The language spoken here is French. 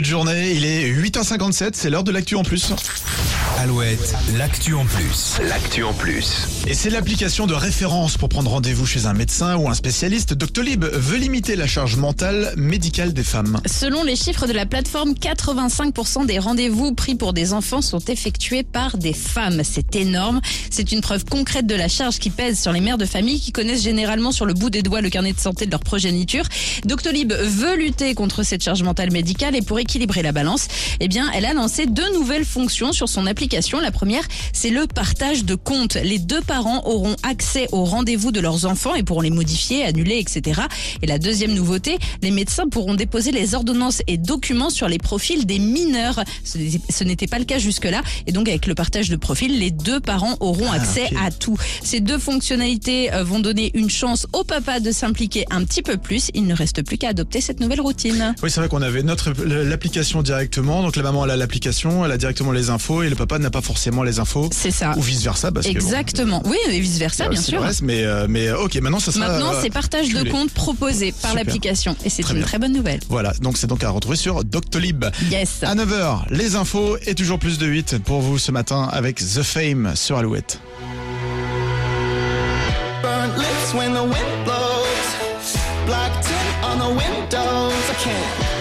de journée, il est 8h57, c'est l'heure de l'actu en plus. Alouette, l'actu en plus. L'actu en plus. Et c'est l'application de référence pour prendre rendez-vous chez un médecin ou un spécialiste. Doctolib veut limiter la charge mentale médicale des femmes. Selon les chiffres de la plateforme, 85% des rendez-vous pris pour des enfants sont effectués par des femmes. C'est énorme. C'est une preuve concrète de la charge qui pèse sur les mères de famille qui connaissent généralement sur le bout des doigts le carnet de santé de leur progéniture. Doctolib veut lutter contre cette charge mentale médicale et pour équilibrer la balance, eh bien, elle a lancé deux nouvelles fonctions sur son application. La première, c'est le partage de comptes. Les deux parents auront accès aux rendez-vous de leurs enfants et pourront les modifier, annuler, etc. Et la deuxième nouveauté, les médecins pourront déposer les ordonnances et documents sur les profils des mineurs. Ce n'était pas le cas jusque-là. Et donc, avec le partage de profils, les deux parents auront accès ok. à tout. Ces deux fonctionnalités euh, vont donner une chance au papa de s'impliquer un petit peu plus. Il ne reste plus qu'à adopter cette nouvelle routine. Oui, c'est vrai qu'on avait notre l'application directement. Donc la maman elle a l'application, elle a directement les infos et le papa n'a pas forcément les infos. C'est ça. Ou vice versa parce Exactement. Oui, et vice versa, bon, bien sûr. mais euh, mais euh, ok, maintenant ça sera. Maintenant, euh, c'est partage de comptes proposé par l'application. Et c'est une bien. très bonne nouvelle. Voilà, donc c'est donc à retrouver sur Doctolib. Yes. À 9h, les infos et toujours plus de 8 pour vous ce matin avec The Fame sur Alouette. burnt lips when the wind blows. Black tint on the windows. I can't